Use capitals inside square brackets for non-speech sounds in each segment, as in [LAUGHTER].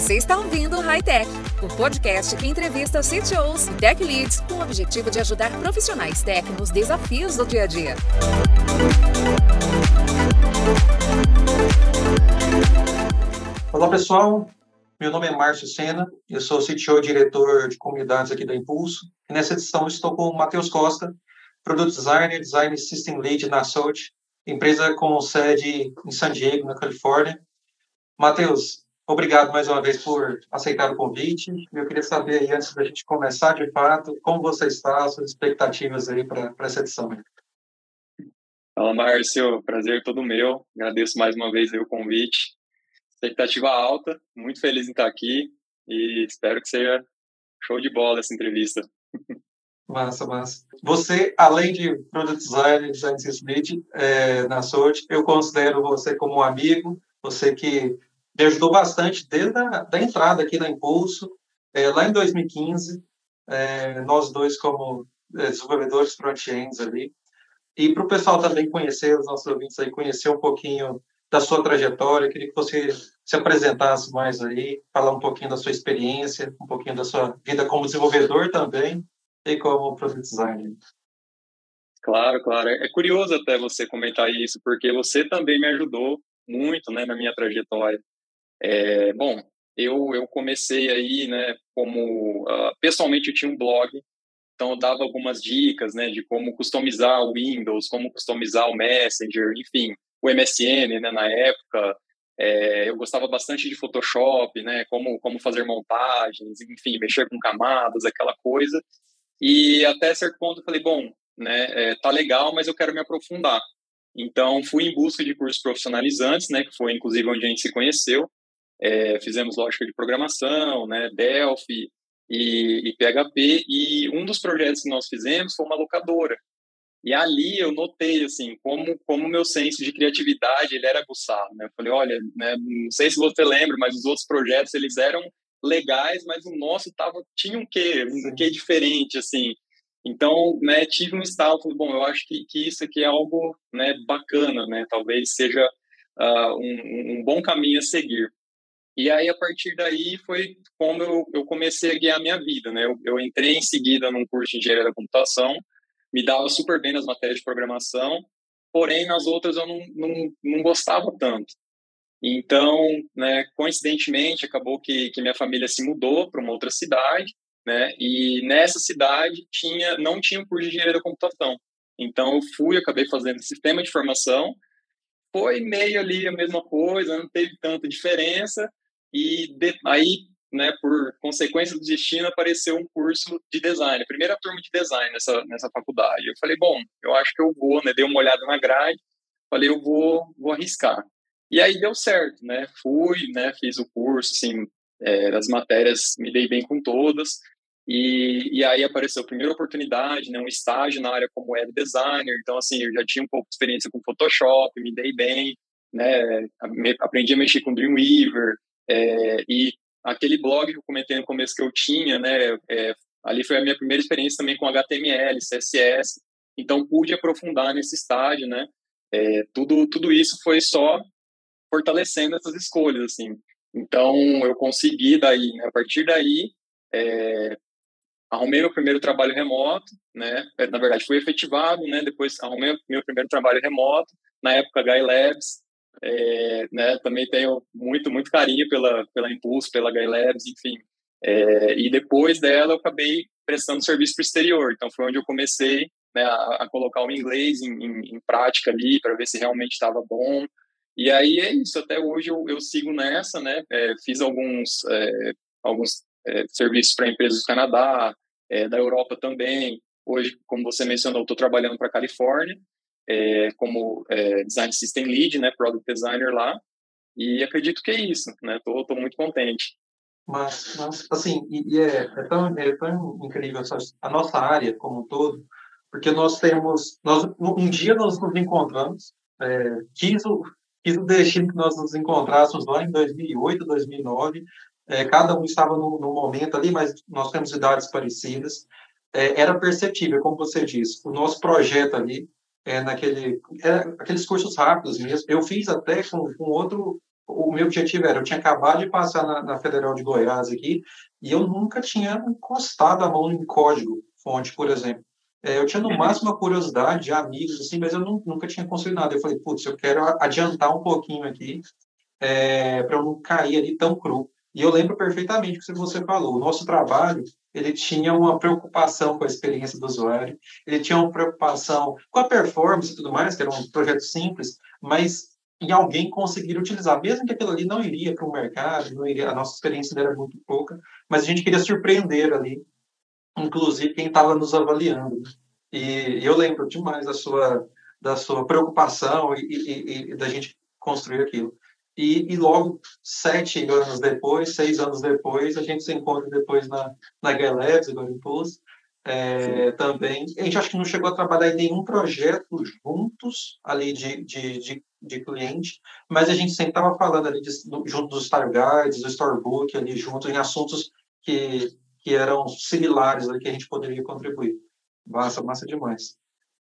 Você está ouvindo o High Tech, o podcast que entrevista CTOs e Tech Leads com o objetivo de ajudar profissionais tech nos desafios do dia a dia. Olá, pessoal. Meu nome é Márcio Sena, eu sou CTO e diretor de comunidades aqui da Impulso. E nessa edição estou com o Matheus Costa, Product Designer, Design System Lead na Salt, empresa com sede em San Diego, na Califórnia. Matheus, obrigado mais uma vez por aceitar o convite. Eu queria saber aí, antes da gente começar de fato, como você está, suas expectativas aí para essa edição. Fala, Márcio. Prazer todo meu. Agradeço mais uma vez o convite. Expectativa alta, muito feliz em estar aqui e espero que seja show de bola essa entrevista. [LAUGHS] Massa, massa. Você, além de Product Design, Design System é, na sorte, eu considero você como um amigo, você que me ajudou bastante desde a da entrada aqui na Impulso, é, lá em 2015, é, nós dois como é, desenvolvedores front-ends ali. E para o pessoal também conhecer, os nossos ouvintes aí, conhecer um pouquinho da sua trajetória, queria que você se apresentasse mais aí, falar um pouquinho da sua experiência, um pouquinho da sua vida como desenvolvedor também, e como product designer. Claro, claro. É curioso até você comentar isso, porque você também me ajudou muito, né, na minha trajetória. É, bom, eu, eu comecei aí, né, como, uh, pessoalmente eu tinha um blog, então eu dava algumas dicas, né, de como customizar o Windows, como customizar o Messenger, enfim, o MSN, né, na época, é, eu gostava bastante de Photoshop, né, como, como fazer montagens, enfim, mexer com camadas, aquela coisa, e até certo ponto eu falei, bom, né, é, tá legal, mas eu quero me aprofundar. Então, fui em busca de cursos profissionalizantes, né, que foi inclusive onde a gente se conheceu. É, fizemos lógica de programação, né, Delphi e, e, PHP, e um dos projetos que nós fizemos foi uma locadora. E ali eu notei, assim, como como meu senso de criatividade, ele era aguçado, né? Eu falei, olha, né, não sei se você lembra, mas os outros projetos, eles eram legais, mas o nosso tava, tinha um quê, um quê diferente, assim. Então, né, tive um estalo, falei, bom, eu acho que, que isso aqui é algo né, bacana, né? Talvez seja uh, um, um, bom caminho a seguir. E aí, a partir daí, foi como eu, eu comecei a guiar a minha vida, né? Eu, eu entrei em seguida num curso de engenharia da computação, me dava super bem nas matérias de programação, porém, nas outras eu não, não, não gostava tanto. Então, né, coincidentemente, acabou que, que minha família se mudou para uma outra cidade, né, e nessa cidade tinha não tinha um curso de engenharia da computação. Então, eu fui, acabei fazendo sistema de informação, foi meio ali a mesma coisa, não teve tanta diferença, e de, aí, né, por consequência do destino, apareceu um curso de design, primeira turma de design nessa, nessa faculdade. Eu falei, bom, eu acho que eu vou, né, dei uma olhada na grade, falei, eu vou, vou arriscar. E aí deu certo, né? Fui, né? Fiz o curso, assim, é, das matérias, me dei bem com todas. E, e aí apareceu a primeira oportunidade, né? Um estágio na área como web designer. Então, assim, eu já tinha um pouco de experiência com Photoshop, me dei bem, né? Aprendi a mexer com Dreamweaver. É, e aquele blog que eu comentei no começo que eu tinha, né? É, ali foi a minha primeira experiência também com HTML, CSS. Então, pude aprofundar nesse estágio, né? É, tudo, tudo isso foi só fortalecendo essas escolhas, assim. Então, eu consegui daí, né, a partir daí, é, arrumei meu primeiro trabalho remoto, né, é, na verdade, fui efetivado, né, depois arrumei meu primeiro trabalho remoto, na época, Guy Labs, é, né, também tenho muito, muito carinho pela, pela Impulso, pela Guy Labs, enfim. É, e depois dela, eu acabei prestando serviço para o exterior, então foi onde eu comecei né, a, a, colocar o inglês em, em, em prática ali, para ver se realmente estava bom, e aí é isso, até hoje eu, eu sigo nessa, né? É, fiz alguns, é, alguns é, serviços para empresas do Canadá, é, da Europa também. Hoje, como você mencionou, estou trabalhando para a Califórnia é, como é, Design System Lead, né? Product Designer lá. E acredito que é isso, né? Tô, tô muito contente. Mas, mas assim, e, e é, é, tão, é tão incrível a nossa área como um todo, porque nós temos, nós, um dia nós nos encontramos, é, quis o, quis o destino que nós nos encontrássemos lá em 2008, 2009. É, cada um estava no, no, momento ali, mas nós temos idades parecidas. É, era perceptível, como você disse, o nosso projeto ali, é, naquele, é, aqueles cursos rápidos mesmo. Eu fiz até com, com outro o meu objetivo era, eu tinha acabado de passar na, na, Federal de Goiás aqui, e eu nunca tinha encostado a mão em código fonte, por exemplo. É, eu tinha no uhum. máximo a curiosidade de amigos, assim, mas eu não, nunca tinha construído nada. Eu falei, putz, eu quero adiantar um pouquinho aqui, é, para eu não cair ali tão cru. E eu lembro perfeitamente o que você falou. O nosso trabalho, ele tinha uma preocupação com a experiência do usuário, ele tinha uma preocupação com a performance e tudo mais, que era um projeto simples, mas em alguém conseguir utilizar, mesmo que aquilo ali não iria para o mercado, não iria, a nossa experiência era muito pouca, mas a gente queria surpreender ali, inclusive quem estava nos avaliando. E eu lembro demais da sua da sua preocupação e, e, e da gente construir aquilo. E, e, logo sete anos depois, seis anos depois, a gente se encontra depois na, na Galabs, agora Impulse, é, também. A gente acho que não chegou a trabalhar em nenhum projeto juntos ali de, de, de, de cliente, mas a gente sempre estava falando ali de, junto dos Star Guides, do Storybook, ali junto em assuntos que, que eram similares ali que a gente poderia contribuir. Massa, massa demais.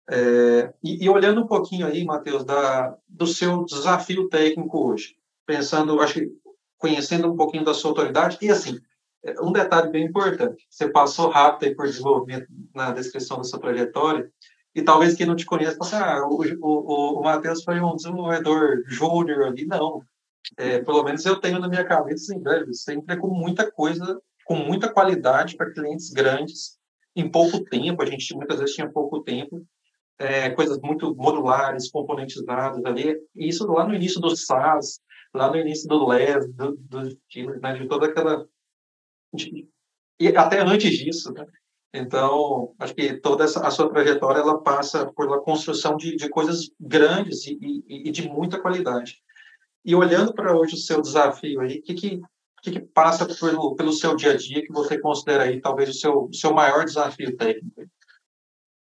É, e, e, olhando um pouquinho aí, Matheus, da, do seu desafio técnico hoje, pensando, acho que conhecendo um pouquinho da sua autoridade, e assim, é, um detalhe bem importante, você passou rápido aí por desenvolvimento na descrição da sua trajetória, e talvez quem não te conheça, assim, ah, o, o, o Matheus foi um desenvolvedor júnior ali, não. É, pelo menos eu tenho na minha cabeça, assim, velho, sempre com muita coisa, com muita qualidade para clientes grandes, em pouco tempo, a gente muitas vezes tinha pouco tempo, é, coisas muito modulares, componentizadas ali, e isso lá no início do SaaS, lá no início do LES, do, do, né, de toda aquela... De, e até antes disso, né? Então, acho que toda essa, a sua trajetória ela passa pela construção de, de coisas grandes e, e, e, de muita qualidade. E olhando para hoje o seu desafio aí, o que, que, que passa pelo, pelo seu dia a dia que você considera aí talvez o seu, o seu maior desafio técnico?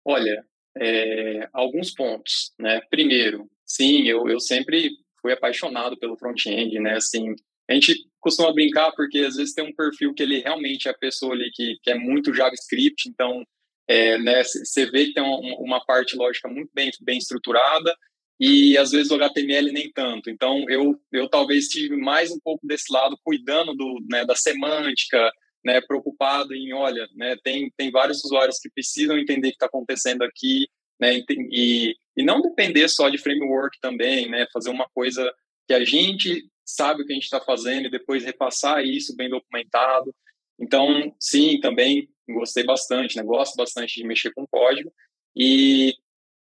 Olha, é, alguns pontos, né? Primeiro, sim, eu, eu sempre fui apaixonado pelo front-end, né? Assim, a gente costuma brincar porque às vezes tem um perfil que ele realmente é a pessoa ali que, que é muito JavaScript, então é, né, você vê que tem uma, parte lógica muito bem, bem estruturada e às vezes o HTML nem tanto. Então eu, eu talvez tive mais um pouco desse lado cuidando do, né, da semântica, né, preocupado em, olha, né, tem, tem vários usuários que precisam entender o que está acontecendo aqui, né, e, e não depender só de framework também, né, fazer uma coisa que a gente sabe o que a gente está fazendo e depois repassar isso bem documentado. Então, sim, também gostei bastante, né, gosto bastante de mexer com código e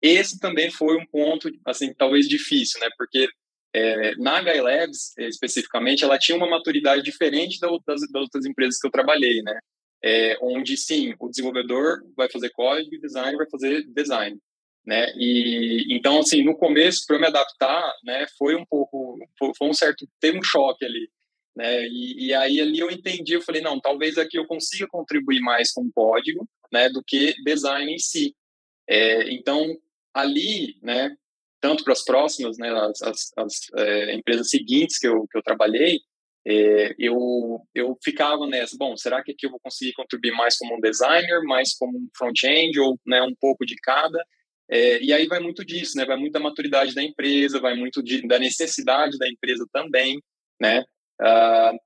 esse também foi um ponto, assim, talvez difícil, né, porque é, na HI Labs, especificamente, ela tinha uma maturidade diferente das, das outras empresas que eu trabalhei, né? É, onde, sim, o desenvolvedor vai fazer código e o designer vai fazer design, né? E, então, assim, no começo, para me adaptar, né, foi um pouco, foi, um certo, teve um choque ali, né? E, e aí, ali eu entendi, eu falei, não, talvez aqui eu consiga contribuir mais com código, né, do que design em si. É, então, ali, né, tanto para as próximas, né, as, as, as é, empresas seguintes que eu, que eu trabalhei, é, eu, eu ficava nessa, bom, será que aqui eu vou conseguir contribuir mais como um designer, mais como um front-end, ou né, um pouco de cada? É, e aí vai muito disso, né, vai muito da maturidade da empresa, vai muito de, da necessidade da empresa também, né? Uh,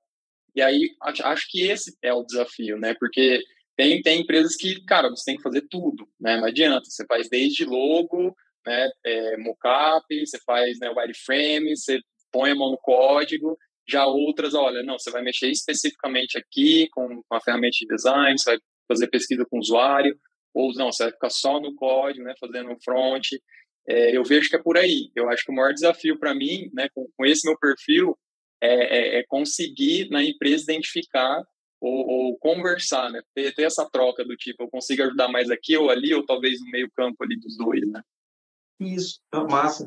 e aí acho, acho que esse é o desafio, né? Porque tem, tem empresas que, cara, você tem que fazer tudo, né? Não adianta, você faz desde logo, né, é, mockup, você faz né, wireframe, você põe a mão no código. Já outras, olha, não, você vai mexer especificamente aqui com, com a ferramenta de design, você vai fazer pesquisa com o usuário, ou não, você vai ficar só no código, né, fazendo front. É, eu vejo que é por aí. Eu acho que o maior desafio para mim, né, com, com, esse meu perfil, é, é, é conseguir na empresa identificar ou, ou, conversar, né? Ter, ter, essa troca do tipo, eu consigo ajudar mais aqui ou ali, ou talvez no meio campo ali dos dois, né? Isso, é massa.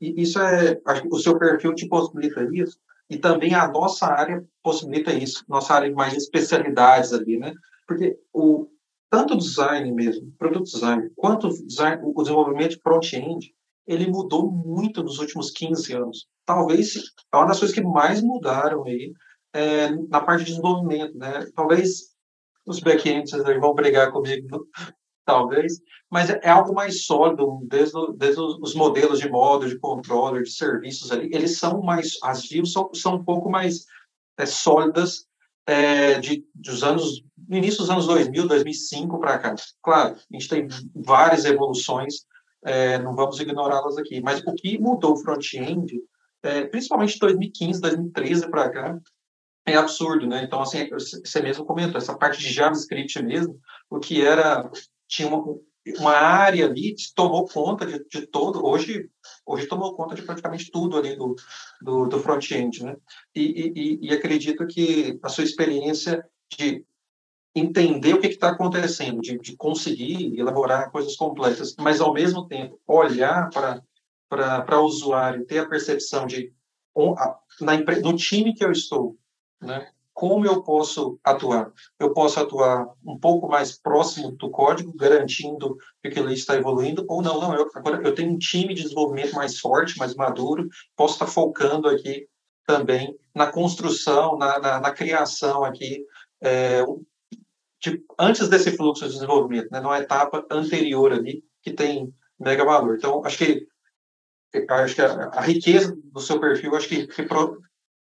Isso é, o seu perfil te possibilita isso e também a nossa área possibilita isso, nossa área de mais especialidades ali, né? Porque o tanto design mesmo, produto design, quanto design, o desenvolvimento de front-end, ele mudou muito nos últimos 15 anos. Talvez é uma das coisas que mais mudaram aí é, na parte de desenvolvimento, né? Talvez os back-ends vão brigar comigo talvez, mas é, algo mais sólido, desde, desde os modelos de modo, de controller, de serviços ali, eles são mais, as views são, são um pouco mais é, sólidas é, de, dos anos, no início dos anos 2000, 2005 para cá. Claro, a gente tem várias evoluções, é, não vamos ignorá-las aqui, mas o que mudou o front-end, é, principalmente de 2015, 2013 para cá, é absurdo, né? Então, assim, você mesmo comentou, essa parte de JavaScript mesmo, o que era, tinha uma, uma área ali, tomou conta de, de todo, hoje, hoje tomou conta de praticamente tudo ali do, do, do front-end, né? E, e, e, acredito que a sua experiência de entender o que está acontecendo, de, de conseguir elaborar coisas completas, mas, ao mesmo tempo, olhar para o usuário, ter a percepção de, na, no time que eu estou, né? Como eu posso atuar? Eu posso atuar um pouco mais próximo do código, garantindo que aquilo está evoluindo, ou não, não, eu, agora eu tenho um time de desenvolvimento mais forte, mais maduro, posso estar focando aqui também na construção, na, na, na criação aqui, é, de, antes desse fluxo de desenvolvimento, né, numa etapa anterior ali, que tem mega valor. Então, acho que acho que a, a riqueza do seu perfil, acho que, que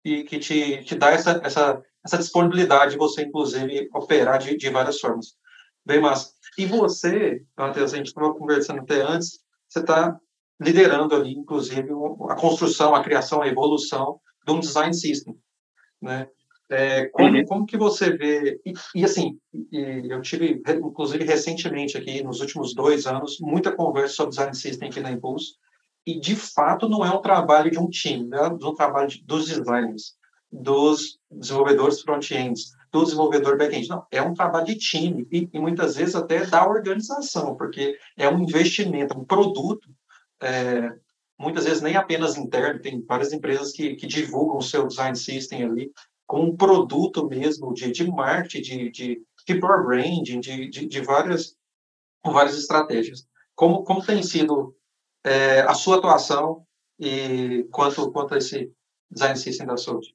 que te, te dá essa, essa, essa disponibilidade de você, inclusive, operar de, de várias formas. Bem massa. E você, Matheus, a gente estava conversando até antes, você está liderando ali, inclusive, a construção, a criação, a evolução de um design system, né? É, como, uhum. como que você vê e, e assim e eu tive inclusive recentemente aqui nos últimos dois anos muita conversa sobre design system aqui na Impulse e de fato não é um trabalho de um time, né? é um trabalho de, dos designers, dos desenvolvedores front-ends, do desenvolvedor back-end. Não, é um trabalho de time e, e, muitas vezes até da organização, porque é um investimento, um produto, é, muitas vezes nem apenas interno, tem várias empresas que, que divulgam o seu design system ali com um produto mesmo de, de marketing, de, de, de branding, de, de, de várias, várias estratégias. Como, como tem sido é, a sua atuação e quanto, quanto a esse design system da saúde.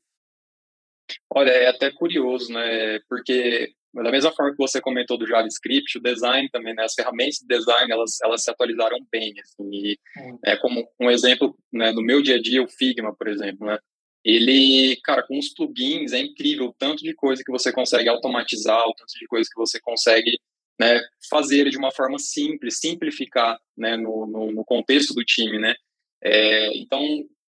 Olha, é até curioso, né? Porque da mesma forma que você comentou do JavaScript, o design também, né? As ferramentas de design, elas, elas se atualizaram bem, assim, e hum. é como um exemplo, né, no meu dia a dia, o Figma, por exemplo, né? Ele, cara, com os plugins é incrível o tanto de coisa que você consegue automatizar, o tanto de coisa que você consegue né, fazer de uma forma simples, simplificar né, no, no, no contexto do time, né? É, então,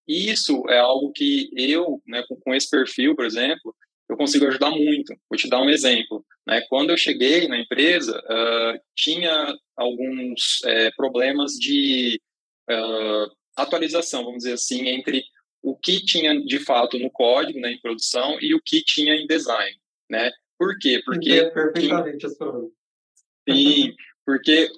isso é algo que eu, né, com, com, esse perfil, por exemplo, eu consigo ajudar muito. Vou te dar um exemplo. Né? Quando eu cheguei na empresa, uh, tinha alguns é, problemas de uh, atualização, vamos dizer assim, entre o que tinha de fato no código, né, em produção, e o que tinha em design, né? Por quê? Porque... Entendo perfeitamente a sua Sim, porque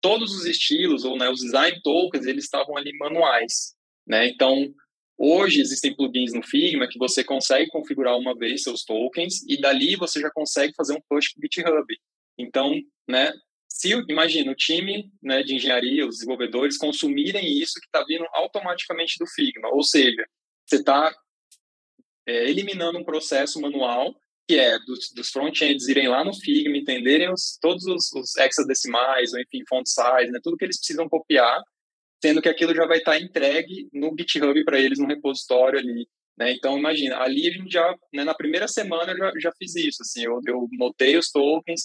todos os estilos, ou né, os design tokens, eles estavam ali manuais, né? Então, hoje existem plugins no Figma que você consegue configurar uma vez seus tokens e dali você já consegue fazer um push para o GitHub. Então, né, se, imagina, o time né, de engenharia, os desenvolvedores consumirem isso que está vindo automaticamente do Figma, ou seja, você está é, eliminando um processo manual que é dos, dos front-ends irem lá no Figma, entenderem os, todos os, os, hexadecimais, ou enfim, font size, né, tudo que eles precisam copiar, sendo que aquilo já vai estar entregue no GitHub para eles, no repositório ali. Né? Então, imagina, ali a gente já, né, na primeira semana, eu já, já fiz isso. Assim, eu, eu notei os tokens,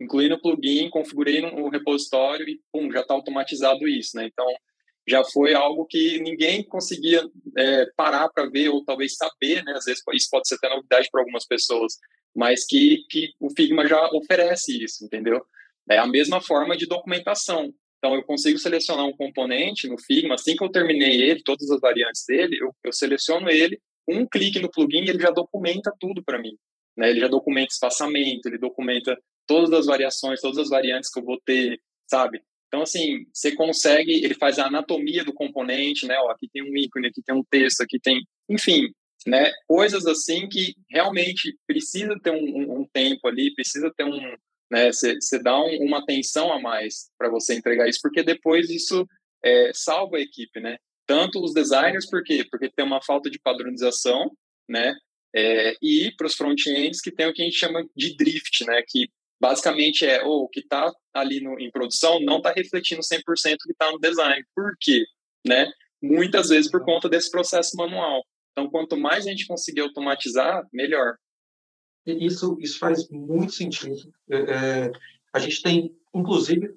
incluí no plugin, configurei no repositório e, pum, já está automatizado isso. Né? Então, já foi algo que ninguém conseguia é, parar para ver ou talvez saber, né? Às vezes isso pode ser até novidade para algumas pessoas, mas que, que o Figma já oferece isso, entendeu? É a mesma forma de documentação. Então, eu consigo selecionar um componente no Figma, assim que eu terminei ele, todas as variantes dele, eu, eu seleciono ele, um clique no plugin, ele já documenta tudo para mim. Né? Ele já documenta espaçamento, ele documenta todas as variações, todas as variantes que eu vou ter, sabe? Então, assim, você consegue, ele faz a anatomia do componente, né? Ó, aqui tem um ícone, aqui tem um texto, aqui tem, enfim, né? Coisas assim que realmente precisa ter um, um, um tempo ali, precisa ter um, né? Você dá um, uma atenção a mais para você entregar isso, porque depois isso é, salva a equipe, né? Tanto os designers, por quê? Porque tem uma falta de padronização, né? É, e para os front-ends que tem o que a gente chama de drift, né? Que basicamente é oh, o que está ali no, em produção não está refletindo 100% o que está no design. Por quê? Né? Muitas vezes por conta desse processo manual. Então, quanto mais a gente conseguir automatizar, melhor. Isso, isso faz muito sentido. É, é, a gente tem, inclusive,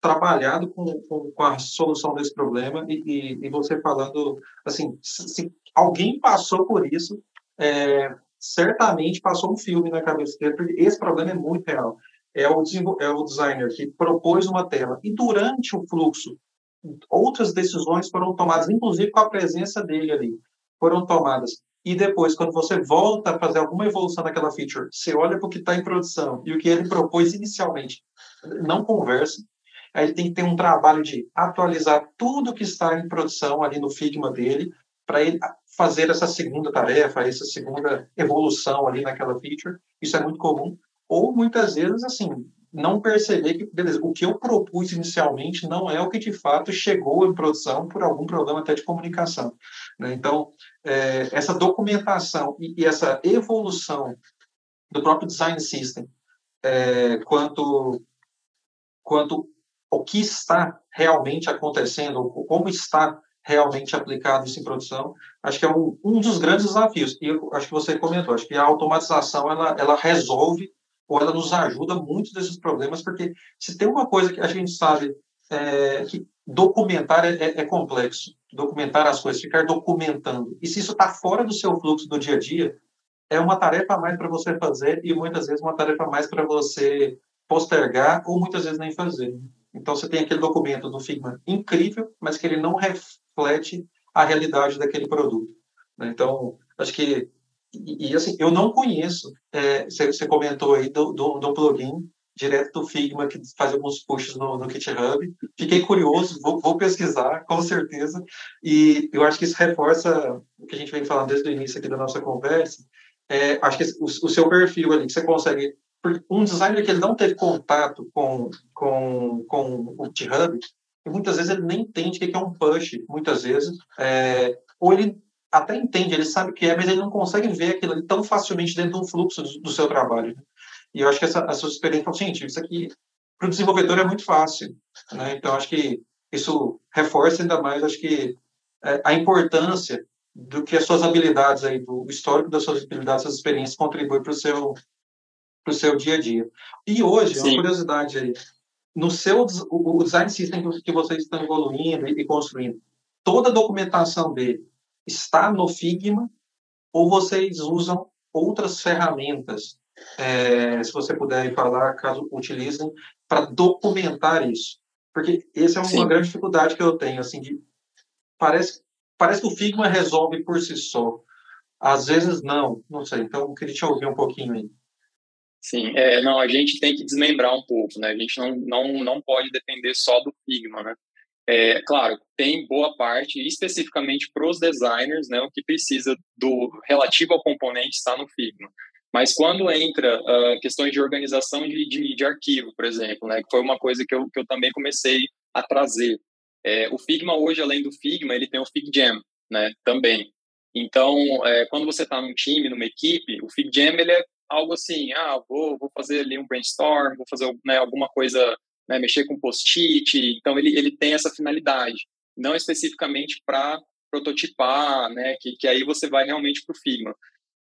trabalhado com, com, com, a solução desse problema e, e, e você falando, assim, se, alguém passou por isso, é, certamente passou um filme na cabeça dele, porque esse problema é muito real. É o, é o designer que propôs uma tela e durante o fluxo outras decisões foram tomadas, inclusive com a presença dele ali, foram tomadas. E depois, quando você volta a fazer alguma evolução naquela feature, você olha para o que está em produção e o que ele propôs inicialmente não conversa. Aí tem que ter um trabalho de atualizar tudo que está em produção ali no Figma dele, para ele fazer essa segunda tarefa, essa segunda evolução ali naquela feature. Isso é muito comum. Ou muitas vezes, assim, não perceber que, beleza, o que eu propus inicialmente não é o que de fato chegou em produção por algum problema até de comunicação. Né? Então, é, essa documentação e, e, essa evolução do próprio design system é, quanto, quanto o que está realmente acontecendo, como está realmente aplicado isso em produção, acho que é um, um dos grandes desafios. E eu, acho que você comentou, acho que a automatização ela, ela resolve ou ela nos ajuda muito desses problemas, porque se tem uma coisa que a gente sabe é, que documentar é, é, é, complexo, documentar as coisas, ficar documentando. E se isso está fora do seu fluxo do dia a dia, é uma tarefa a mais para você fazer e muitas vezes uma tarefa a mais para você postergar ou muitas vezes nem fazer. Então você tem aquele documento do Figma incrível, mas que ele não reflete a realidade daquele produto. Né? Então acho que e, e, assim eu não conheço. É, você, você, comentou aí do, do, do, plugin direto do Figma que faz alguns pushes no, no GitHub. Fiquei curioso, vou, vou, pesquisar com certeza. E eu acho que isso reforça o que a gente vem falando desde o início aqui da nossa conversa. É, acho que o, o seu perfil ali que você consegue um designer que ele não teve contato com, com, com o GitHub, muitas vezes ele nem entende o que é um push, muitas vezes, é, ou ele até entende, ele sabe o que é, mas ele não consegue ver aquilo tão facilmente dentro do fluxo do, do seu trabalho. Né? E eu acho que essa, a sua experiência fala, gente, isso aqui para o desenvolvedor é muito fácil. Né? Então, acho que isso reforça ainda mais, acho que é, a importância do que as suas habilidades aí, do histórico das suas habilidades, suas experiências contribui para o seu para o seu dia a dia. E hoje, Sim. uma curiosidade aí, no seu o design system que vocês estão evoluindo e construindo, toda a documentação dele está no Figma ou vocês usam outras ferramentas? É, se você puder falar, caso utilizem, para documentar isso. Porque essa é uma Sim. grande dificuldade que eu tenho, assim, de, parece, parece que o Figma resolve por si só. Às vezes não, não sei. Então, eu queria te ouvir um pouquinho aí. Sim, é, não, a gente tem que desmembrar um pouco, né? A gente não, não, não pode depender só do Figma, né? É, claro, tem boa parte, especificamente para os designers, né, o que precisa do relativo ao componente está no Figma. Mas quando entra uh, questões de organização de, de, de, arquivo, por exemplo, né, que foi uma coisa que eu, que eu também comecei a trazer. É, o Figma hoje, além do Figma, ele tem o FigJam, né, também. Então, é, quando você está num time, numa equipe, o FigJam ele é algo assim, ah, vou, vou fazer ali um brainstorm, vou fazer né, alguma coisa, né, mexer com post-it. Então, ele, ele tem essa finalidade, não especificamente para prototipar, né, que, que aí você vai realmente para o Figma.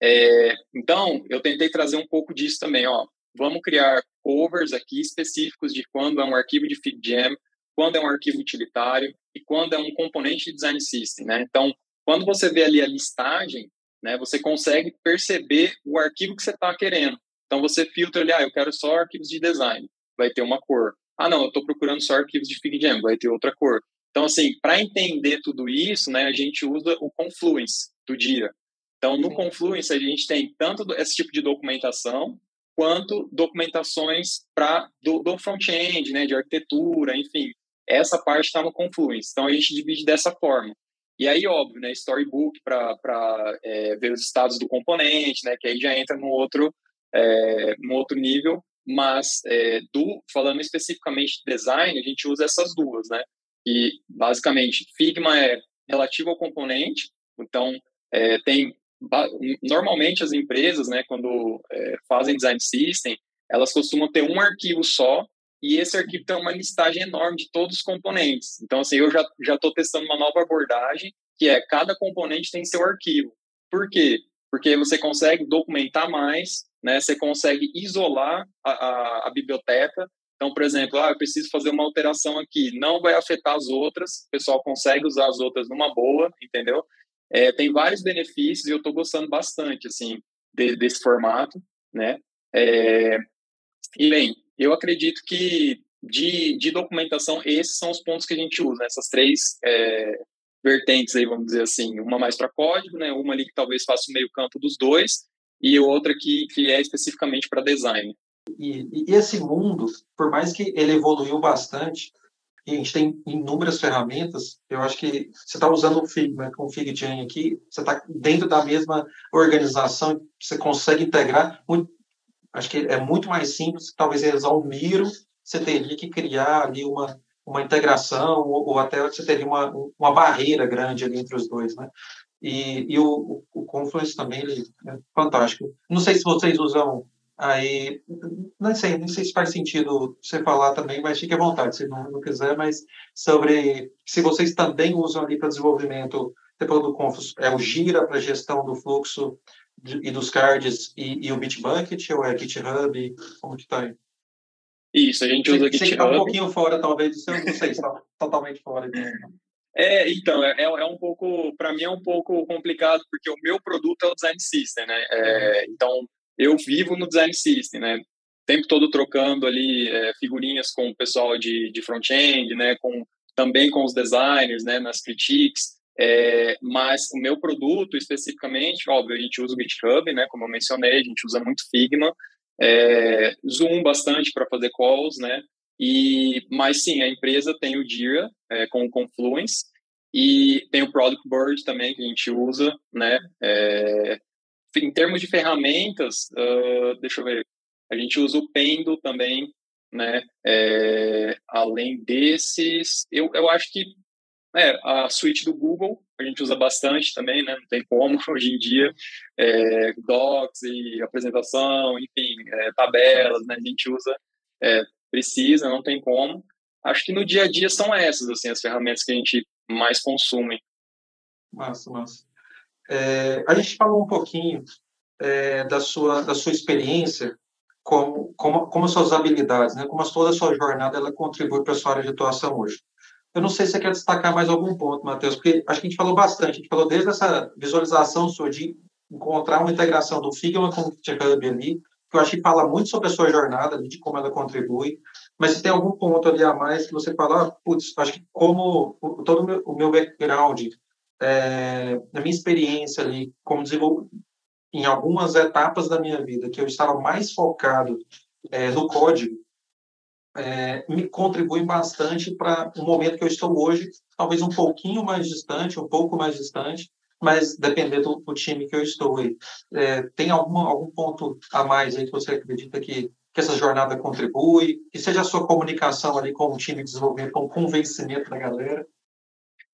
É, então, eu tentei trazer um pouco disso também, ó. Vamos criar covers aqui específicos de quando é um arquivo de FigJam, quando é um arquivo utilitário e quando é um componente de design system, né? Então, quando você vê ali a listagem, né? Você consegue perceber o arquivo que você está querendo. Então você filtra ali, ah, eu quero só arquivos de design, vai ter uma cor. Ah, não, eu estou procurando só arquivos de FigJam, vai ter outra cor. Então, assim, para entender tudo isso, né, a gente usa o Confluence do dia. Então, no Confluence, a gente tem tanto esse tipo de documentação, quanto documentações para do, do front-end, né, de arquitetura, enfim. Essa parte está no Confluence. Então, a gente divide dessa forma. E aí, óbvio, né, storybook para é, ver os estados do componente, né, que aí já entra no outro, é, no outro nível. Mas, é, do, falando especificamente de design, a gente usa essas duas, né? E, basicamente, Figma é relativo ao componente, então, é, tem normalmente as empresas, né, quando é, fazem design system, elas costumam ter um arquivo só e esse arquivo tem uma listagem enorme de todos os componentes. Então, assim, eu já já estou testando uma nova abordagem que é cada componente tem seu arquivo. Por quê? Porque você consegue documentar mais, né? Você consegue isolar a, a, a biblioteca. Então, por exemplo, ah, eu preciso fazer uma alteração aqui, não vai afetar as outras, o pessoal consegue usar as outras numa boa, entendeu? É, tem vários benefícios e eu estou gostando bastante, assim, de, desse formato, né? É, e, bem, eu acredito que de, de documentação, esses são os pontos que a gente usa, né? essas três é, vertentes aí, vamos dizer assim, uma mais para código, né, uma ali que talvez faça o meio campo dos dois e outra que, que é especificamente para design. E, e, esse mundo, por mais que ele evoluiu bastante, e a gente tem inúmeras ferramentas, eu acho que você está usando o Figma com o FigJam aqui, você está dentro da mesma organização, você consegue integrar, muito, acho que é muito mais simples, talvez usar o Miro, você teria que criar ali uma, uma integração ou, ou, até você teria uma, uma barreira grande ali entre os dois, né? E, e o, o Confluence também ele é fantástico. Não sei se vocês usam aí, não sei, não sei se faz sentido você falar também, mas fique à vontade se não, não quiser, mas sobre se vocês também usam ali para desenvolvimento, falou do Confluence, é o Gira para gestão do fluxo de, e dos cards e, e, o Bitbucket ou é GitHub, como que está aí? Isso, a gente usa GitHub. Você está um pouquinho fora, talvez, seu, não sei, está [LAUGHS] totalmente fora. Então. É, então, é, é um pouco, para mim é um pouco complicado, porque o meu produto é o Design System, né? É, então, eu vivo no Design System, né? O tempo todo trocando ali é, figurinhas com o pessoal de, de front-end, né? Com, também com os designers, né? Nas critiques. É, mas o meu produto especificamente, óbvio, a gente usa o GitHub, né? Como eu mencionei, a gente usa muito Figma, é, Zoom bastante para fazer calls, né? E, mas sim, a empresa tem o Jira é, com o Confluence e tem o Product Board também que a gente usa, né? É, em termos de ferramentas, uh, deixa eu ver, a gente usa o Pendo também, né? É, além desses, eu, eu acho que é, a suite do Google a gente usa bastante também, né? Não tem como [LAUGHS] hoje em dia, é, docs e apresentação, enfim, é, tabelas, né? A gente usa, é, precisa, não tem como. Acho que no dia a dia são essas, assim, as ferramentas que a gente mais consome. Massa, massa. É, a gente falou um pouquinho é, da sua da sua experiência como como como suas habilidades, né? Como toda a sua jornada ela contribui para a sua área de atuação hoje. Eu não sei se você quer destacar mais algum ponto, Matheus, porque acho que a gente falou bastante. A gente falou desde essa visualização sua de encontrar uma integração do Figma com o GitHub ali, que eu acho que fala muito sobre a sua jornada, de como ela contribui. Mas se tem algum ponto ali a mais que você fala, ah, putz, acho que como todo o meu, background, é, a minha experiência ali, como desenvolver em algumas etapas da minha vida, que eu estava mais focado é, no código, é, me contribuem bastante para o momento que eu estou hoje, talvez um pouquinho mais distante, um pouco mais distante, mas dependendo do, do time que eu estou. É, tem alguma, algum ponto a mais aí que você acredita que, que essa jornada contribui? Que seja a sua comunicação ali com o time de desenvolvimento, com o convencimento da galera?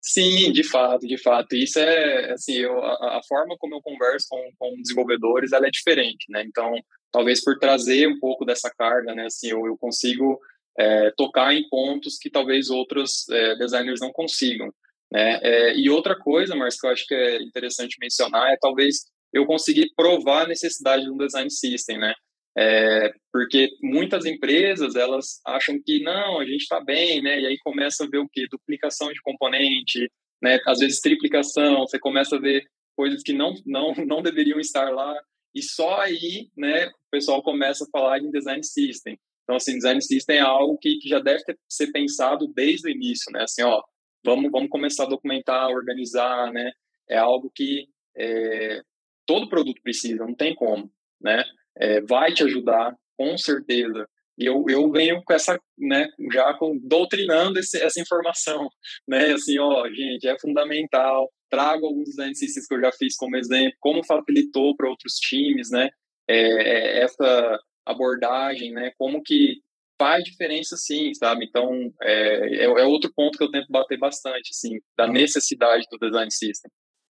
Sim, de fato, de fato. Isso é, assim, eu, a, a, forma como eu converso com, com desenvolvedores, ela é diferente, né? Então, talvez por trazer um pouco dessa carga, né? Assim, eu, eu consigo é, tocar em pontos que talvez outros é, designers não consigam, né? É, e outra coisa, Marcos, que eu acho que é interessante mencionar é talvez eu conseguir provar a necessidade de um design system, né? É, porque muitas empresas elas acham que não, a gente está bem, né? E aí começa a ver o que duplicação de componente, né? Às vezes triplicação, você começa a ver coisas que não não [LAUGHS] não deveriam estar lá e só aí, né, o pessoal começa a falar em design system. Então, assim, design system é algo que, que já deve ter, ser pensado desde o início, né? Assim, ó, vamos, vamos começar a documentar, organizar, né? É algo que é, todo produto precisa, não tem como, né? É, vai te ajudar, com certeza. E eu, eu venho com essa, né, já com, doutrinando esse, essa informação, [LAUGHS] né? Assim, ó, gente, é fundamental, trago alguns design systems que eu já fiz como exemplo, como facilitou para outros times, né? É, é, essa abordagem, né? Como que faz diferença, sim, sabe? Então, é, é, é, outro ponto que eu tento bater bastante, assim, da uhum. necessidade do design system.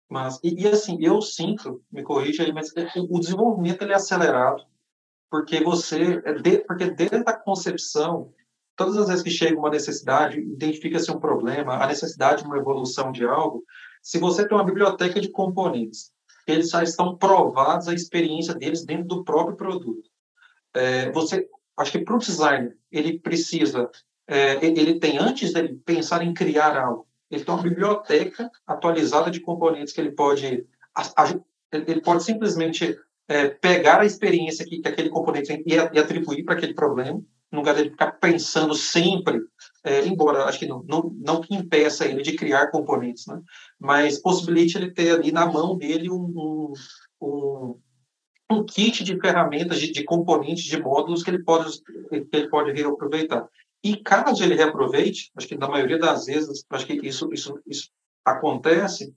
Mas, e, e assim, eu sinto, me corrija aí, mas é, o desenvolvimento ele é acelerado. porque você, é porque desde a concepção, todas as vezes que chega uma necessidade, identifica-se um problema, a necessidade de uma evolução de algo, se você tem uma biblioteca de componentes, eles já estão provados a experiência deles dentro do próprio produto. É, você, acho que para o designer, ele precisa, é, ele tem, antes de pensar em criar algo, ele tem uma biblioteca atualizada de componentes que ele pode, ele pode simplesmente é, pegar a experiência que, que aquele componente tem e, e atribuir para aquele problema, no lugar de ficar pensando sempre, é, embora acho que não, não, não que impeça ele de criar componentes, né? mas possibilite ele ter ali na mão dele um, um, um kit de ferramentas, de, de, componentes, de módulos que ele pode, que ele pode reaproveitar. E caso ele reaproveite, acho que na maioria das vezes, acho que isso, isso, isso acontece,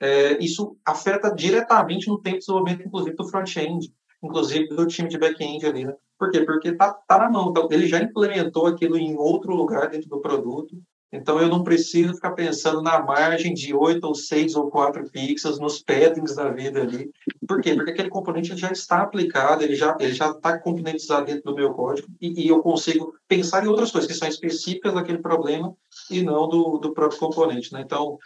é, isso afeta diretamente no tempo de desenvolvimento, inclusive, do front-end, inclusive do time de back-end ali, né? Por quê? Porque está tá na mão. Então, ele já implementou aquilo em outro lugar dentro do produto. Então, eu não preciso ficar pensando na margem de 8 ou 6 ou 4 pixels, nos paddings da vida ali. Por quê? Porque aquele componente já está aplicado, ele já ele já está componentizado dentro do meu código e, e, eu consigo pensar em outras coisas que são específicas daquele problema e não do, do próprio componente. Né? Então,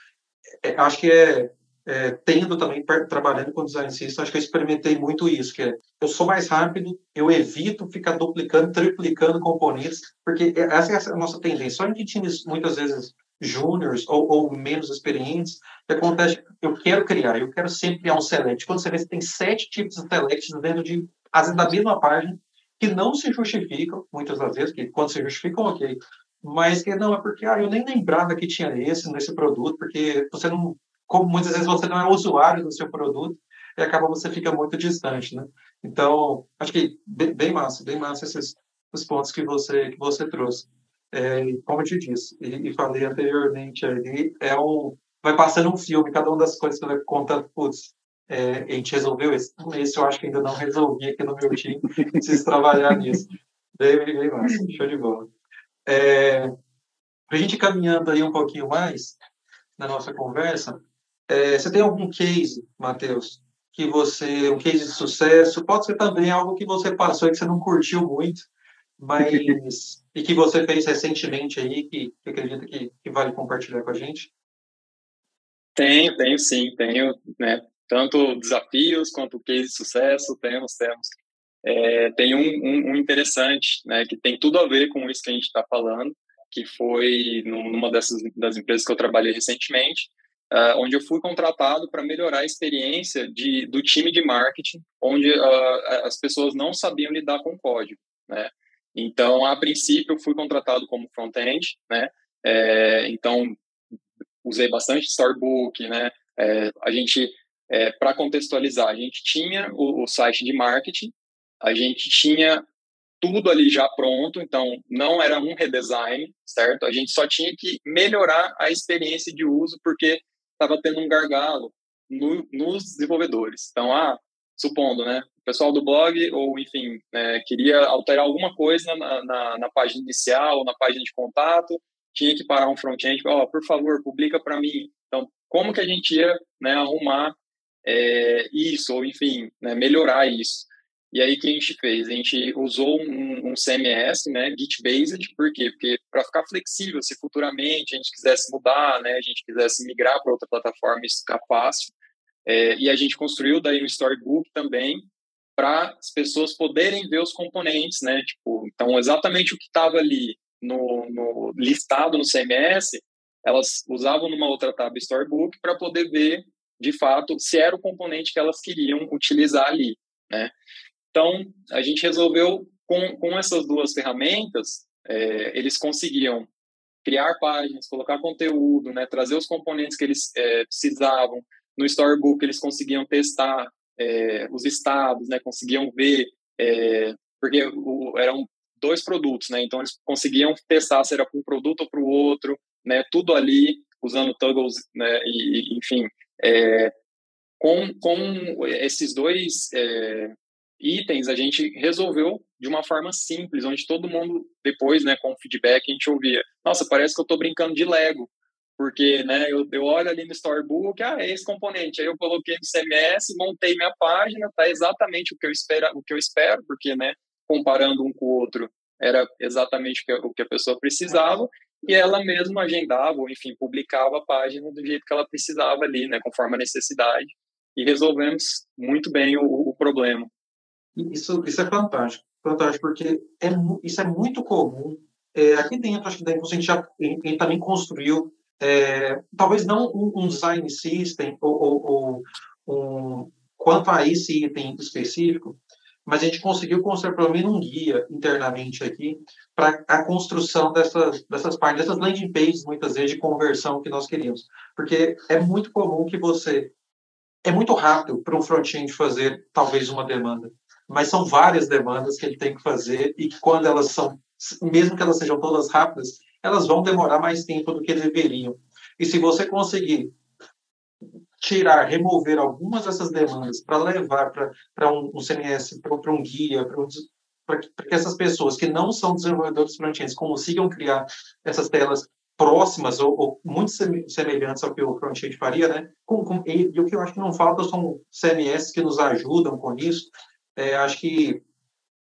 é, acho que é, é, tendo também, trabalhando com design system, acho que eu experimentei muito isso, que é, eu sou mais rápido, eu evito ficar duplicando, triplicando componentes, porque essa é a nossa tendência. Só em times, muitas vezes, júniores ou, ou, menos experientes, que acontece, eu quero criar, eu quero sempre criar um select. Quando você vê, você tem sete tipos de selects dentro de, às vezes, da mesma página, que não se justificam, muitas das vezes, que quando se justificam, ok, mas que não, é porque, ah, eu nem lembrava que tinha esse nesse produto, porque você não como muitas vezes você não é usuário do seu produto, e acaba você fica muito distante, né? Então, acho que bem, bem massa, bem massa esses os pontos que você que você trouxe. É, como eu te disse e, e, falei anteriormente ali, é um vai passando um filme, cada uma das coisas que vai contando, putz, é, a gente resolveu esse, esse eu acho que ainda não resolvi aqui no meu time, preciso trabalhar nisso. Bem, bem, massa, show de bola. É, a gente caminhando aí um pouquinho mais na nossa conversa, é, você tem algum case, Matheus, que você, um case de sucesso, pode ser também algo que você passou e que você não curtiu muito, mas [LAUGHS] e que você fez recentemente aí, que, que acredita que, que vale compartilhar com a gente? Tenho, tenho sim, tenho, né? Tanto desafios quanto case de sucesso, temos, temos. É, tem um, um, um, interessante, né, que tem tudo a ver com isso que a gente está falando, que foi numa dessas das empresas que eu trabalhei recentemente, uh, onde eu fui contratado para melhorar a experiência de, do time de marketing, onde uh, as pessoas não sabiam lidar com código, né? Então, a princípio, eu fui contratado como front-end, né? É, então, usei bastante Storybook, né? É, a gente, é, para contextualizar, a gente tinha o, o site de marketing, a gente tinha tudo ali já pronto, então não era um redesign, certo? A gente só tinha que melhorar a experiência de uso, porque estava tendo um gargalo no, nos desenvolvedores. Então, ah, supondo, né, o pessoal do blog, ou enfim, é, queria alterar alguma coisa na, na, na, página inicial, na página de contato, tinha que parar um front-end, ó, oh, por favor, publica para mim. Então, como que a gente ia né, arrumar é, isso, ou enfim, né, melhorar isso? E aí, o que a gente fez? A gente usou um, um CMS, né, Git-based, por quê? Porque para ficar flexível, se futuramente a gente quisesse mudar, né, a gente quisesse migrar para outra plataforma, isso ficar fácil. É, e a gente construiu daí um storybook também para as pessoas poderem ver os componentes, né, tipo, então exatamente o que estava ali no, no, listado no CMS, elas usavam numa outra tab storybook para poder ver, de fato, se era o componente que elas queriam utilizar ali, né. Então, a gente resolveu, com, com essas duas ferramentas, é, eles conseguiam criar páginas, colocar conteúdo, né, trazer os componentes que eles é, precisavam. No Storybook, eles conseguiam testar é, os estados, né, conseguiam ver, é, porque o, eram dois produtos, né, então eles conseguiam testar se era para um produto ou para o outro, né, tudo ali usando toggles, né, e, enfim, é, com, com esses dois é, itens a gente resolveu de uma forma simples, onde todo mundo, depois, né, com feedback, a gente ouvia: nossa, parece que eu estou brincando de Lego, porque né, eu, eu olho ali no Storybook, ah, é esse componente, aí eu coloquei no CMS, montei minha página, tá exatamente o que eu espero, o que eu espero, porque né, comparando um com o outro, era exatamente o que a pessoa precisava, e ela mesma agendava, ou enfim, publicava a página do jeito que ela precisava ali, né, conforme a necessidade, e resolvemos muito bem o, o problema. Isso, isso é fantástico, fantástico, porque é, isso é muito comum. É, aqui dentro, acho que dentro a gente já a gente também construiu é, talvez não um, um, design system ou, ou, ou um, quanto a esse item específico, mas a gente conseguiu construir pelo menos um guia internamente aqui para a construção dessas, dessas partes, dessas landing pages, muitas vezes, de conversão que nós queríamos. Porque é muito comum que você... É muito rápido para um front-end fazer, talvez, uma demanda, mas são várias demandas que ele tem que fazer e que quando elas são, mesmo que elas sejam todas rápidas, elas vão demorar mais tempo do que deveriam. E se você conseguir tirar, remover algumas dessas demandas para levar para um, um, CMS, para um guia, para que essas pessoas que não são desenvolvedores front-ends consigam criar essas telas próximas ou, ou, muito semelhantes ao que o front-end faria, né? Com, com, e, e, o que eu acho que não falta são CMS que nos ajudam com isso. É, acho que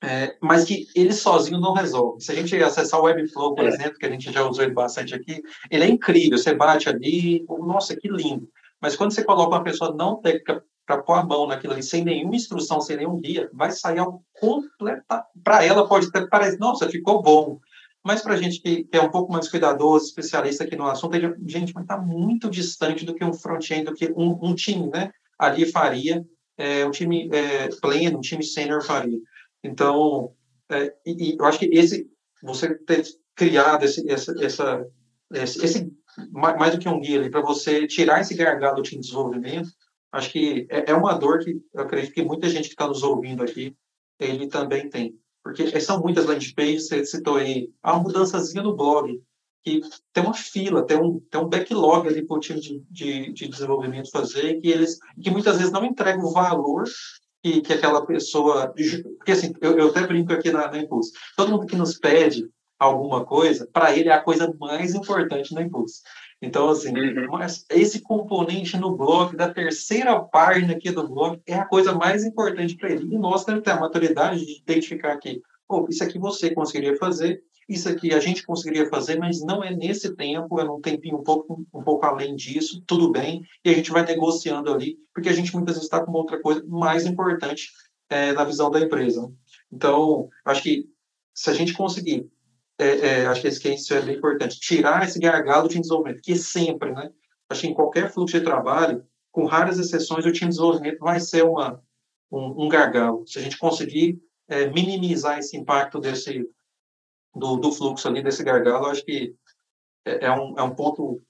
é, mas que ele sozinho não resolve. Se a gente acessar o Webflow, por é. exemplo, que a gente já usou ele bastante aqui, ele é incrível. Você bate ali, nossa, que lindo. Mas quando você coloca uma pessoa não técnica para pôr a mão naquilo ali, sem nenhuma instrução, sem nenhum guia, vai sair algo completa. Para ela pode até parecer, nossa, ficou bom. Mas para a gente que, é um pouco mais cuidadoso, especialista aqui no assunto, gente, vai estar tá muito distante do que um front-end, do que um, um, time, né? Ali faria, é, um time é, pleno, um time sênior faria. Então, é, e, e, eu acho que esse, você ter criado esse, essa, essa, esse, esse mais do que um guia para você tirar esse gargalo de desenvolvimento, acho que é, é uma dor que eu acredito que muita gente que está nos ouvindo aqui, ele também tem. Porque são muitas landing pages, você citou aí, a mudançazinha no blog, que tem uma fila, tem um, tem um backlog ali para o time de, de, de, desenvolvimento fazer, que eles que muitas vezes não entregam o valor que, que aquela pessoa. Porque assim, eu, eu até brinco aqui na, na Impulso. Todo mundo que nos pede alguma coisa, para ele é a coisa mais importante no Impulso. Então, assim, uhum. esse componente no blog, da terceira página aqui do blog, é a coisa mais importante para ele. E nós temos que ter a maturidade de identificar que, oh, isso aqui você conseguiria fazer, isso aqui a gente conseguiria fazer, mas não é nesse tempo, é num tempinho um pouco, um pouco além disso, tudo bem, e a gente vai negociando ali, porque a gente muitas vezes está com outra coisa mais importante é, na visão da empresa. Então, acho que se a gente conseguir, é, é, acho que esse case é bem importante, tirar esse gargalo de desenvolvimento, que sempre, né? Acho que em qualquer fluxo de trabalho, com raras exceções, o time de desenvolvimento vai ser uma, um, um gargalo. Se a gente conseguir é, minimizar esse impacto desse, do, do fluxo ali desse gargalo, acho que é, é, um, é um ponto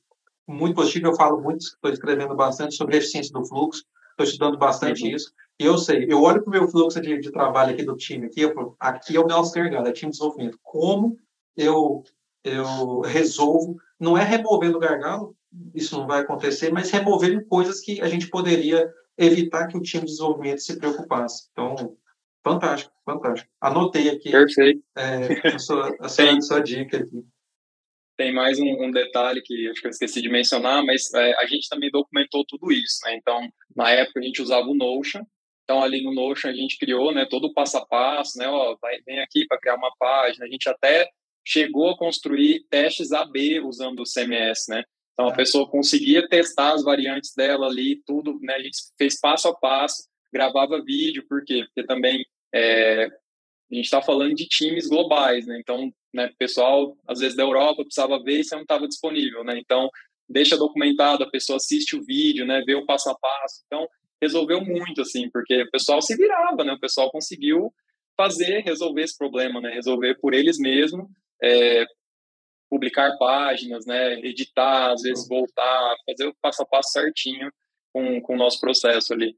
muito positivo. Eu falo muito, estou escrevendo bastante sobre a eficiência do fluxo, estou estudando bastante uhum. isso. E eu sei, eu olho para o meu fluxo de, de, trabalho aqui do time, aqui, eu, aqui é o nosso gargalo, é time de desenvolvimento. Como eu, eu resolvo, não é removendo o gargalo, isso não vai acontecer, mas removendo coisas que a gente poderia evitar que o time de desenvolvimento se preocupasse. Então, Fantástico, fantástico. Anotei aqui Perfeito. É, a, sua, a, sua, a sua dica aqui. Tem mais um, um, detalhe que acho que eu esqueci de mencionar, mas é, a gente também documentou tudo isso. Né? Então, na época a gente usava o Notion. Então, ali no Notion a gente criou né, todo o passo a passo, né? Ó, vai, vem aqui para criar uma página. A gente até chegou a construir testes AB usando o CMS, né? Então, a é. pessoa conseguia testar as variantes dela ali, tudo, né? A gente fez passo a passo gravava vídeo, por quê? Porque também é, a gente está falando de times globais, né? Então, né, pessoal, às vezes da Europa, precisava ver e você não estava disponível, né? Então, deixa documentado, a pessoa assiste o vídeo, né? Vê o passo a passo. Então, resolveu muito, assim, porque o pessoal se virava, né? O pessoal conseguiu fazer, resolver esse problema, né? Resolver por eles mesmos, é, publicar páginas, né? Editar, às vezes voltar, fazer o passo a passo certinho com, com o nosso processo ali.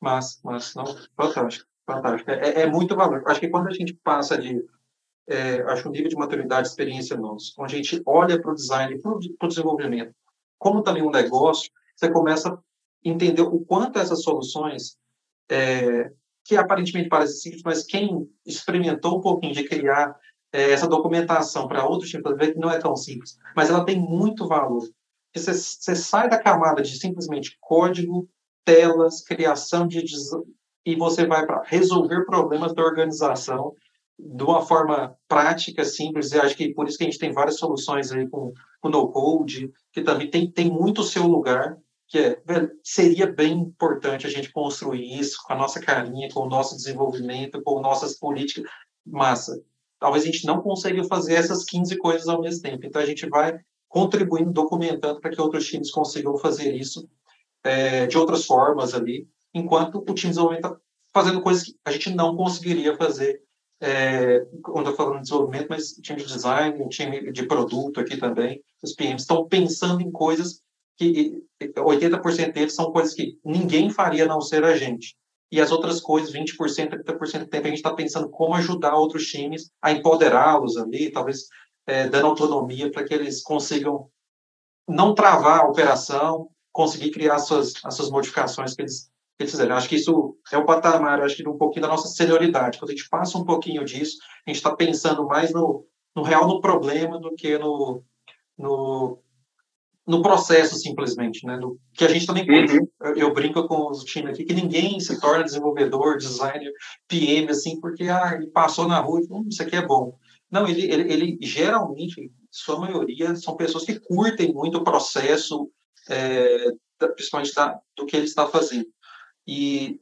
Mas, mas não, fantástico, fantástico. É, é, muito valor. Acho que quando a gente passa de, é, acho um nível de maturidade, experiência nosso, quando a gente olha para o design, para o desenvolvimento, como também um negócio, você começa a entender o quanto essas soluções, é, que aparentemente parecem simples, mas quem experimentou um pouquinho de criar é, essa documentação para outros tipos, ver que não é tão simples, mas ela tem muito valor. você, você sai da camada de simplesmente código, telas, criação de e você vai para resolver problemas da organização de uma forma prática, simples, e acho que por isso que a gente tem várias soluções aí com, com no-code, que também tem, tem muito o seu lugar, que é, velho, seria bem importante a gente construir isso com a nossa carinha, com o nosso desenvolvimento, com nossas políticas, massa. Talvez a gente não consiga fazer essas 15 coisas ao mesmo tempo, então a gente vai contribuindo, documentando para que outros times consigam fazer isso é, de outras formas ali, enquanto o time de desenvolvimento está fazendo coisas que a gente não conseguiria fazer é, quando eu falo de desenvolvimento, mas time de design, o time de produto aqui também, os PMs estão pensando em coisas que 80% deles são coisas que ninguém faria a não ser a gente. E as outras coisas, 20%, 30% do tempo, a gente está pensando como ajudar outros times a empoderá-los ali, talvez é, dando autonomia para que eles consigam não travar a operação, conseguir criar as suas, as suas modificações que eles, que eles fizeram. Acho que isso é o patamar, acho que um pouquinho da nossa senioridade. Quando a gente passa um pouquinho disso, a gente está pensando mais no, no real, no problema, do que no, no, no processo, simplesmente, né? Do, que a gente também uhum. eu, eu, brinco com os times aqui que ninguém se torna desenvolvedor, designer, PM, assim, porque ah, ele passou na rua e hum, isso aqui é bom. Não, ele, ele, ele geralmente, sua maioria, são pessoas que curtem muito o processo, é, principalmente da, do que ele está fazendo. E,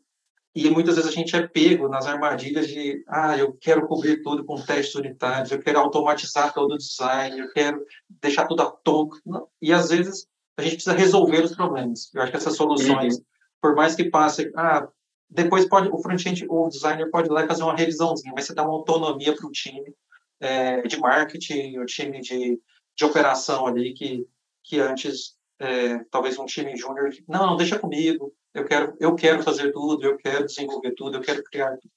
e muitas vezes a gente é pego nas armadilhas de, ah, eu quero cobrir tudo com testes unitários, eu quero automatizar todo o design, eu quero deixar tudo atômico. E às vezes a gente precisa resolver os problemas. Eu acho que essas soluções, uhum. por mais que passe, ah, depois pode o front-end, o designer pode ir lá e fazer uma revisãozinha, mas você dá uma autonomia para o time é, de marketing, o time de, de operação ali, que, que antes, é, talvez um time júnior, não, não, deixa comigo, eu quero, eu quero fazer tudo, eu quero desenvolver tudo, eu quero criar tudo.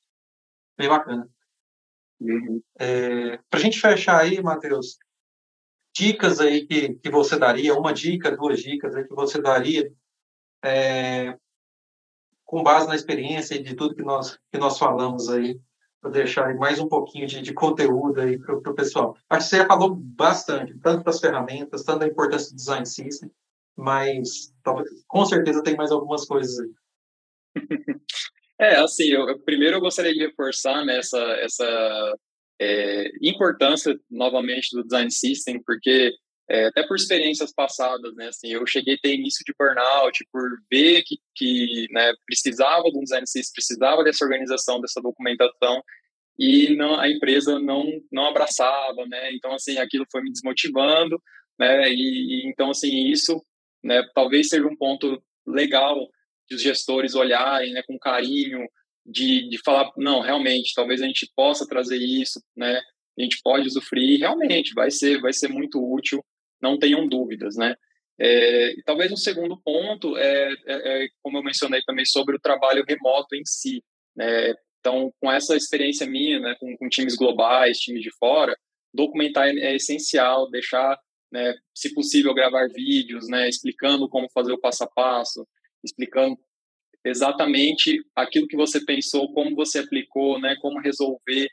Bem bacana. Uhum. É, Para a gente fechar aí, Matheus, dicas aí que, que você daria, uma dica, duas dicas aí que você daria, é, com base na experiência e de tudo que nós, que nós falamos aí, para deixar mais um pouquinho de, de conteúdo aí para o pessoal. Acho que você já falou bastante, tanto das ferramentas, tanto da importância do design system, mas com certeza tem mais algumas coisas aí. [LAUGHS] É, assim, eu, primeiro eu gostaria de reforçar né, essa é, importância, novamente, do design system, porque é, até por experiências passadas, né, assim, eu cheguei a ter início de burnout por ver que, que né, precisava de um design system, precisava dessa organização, dessa documentação, e não, a empresa não, não abraçava, né, então, assim, aquilo foi me desmotivando, né, e, e então, assim, isso né? Talvez seja um ponto legal de os gestores olharem, né, com carinho, de, de falar, não, realmente, talvez a gente possa trazer isso, né? A gente pode usufruir, realmente, vai ser, vai ser muito útil, não tenham dúvidas, né? É, talvez um segundo ponto é, é, é, como eu mencionei também, sobre o trabalho remoto em si, né? Então, com essa experiência minha, né, com, com times globais, times de fora, documentar é, é essencial, deixar né, se possível gravar vídeos, né, explicando como fazer o passo a passo, explicando exatamente aquilo que você pensou, como você aplicou, né, como resolver.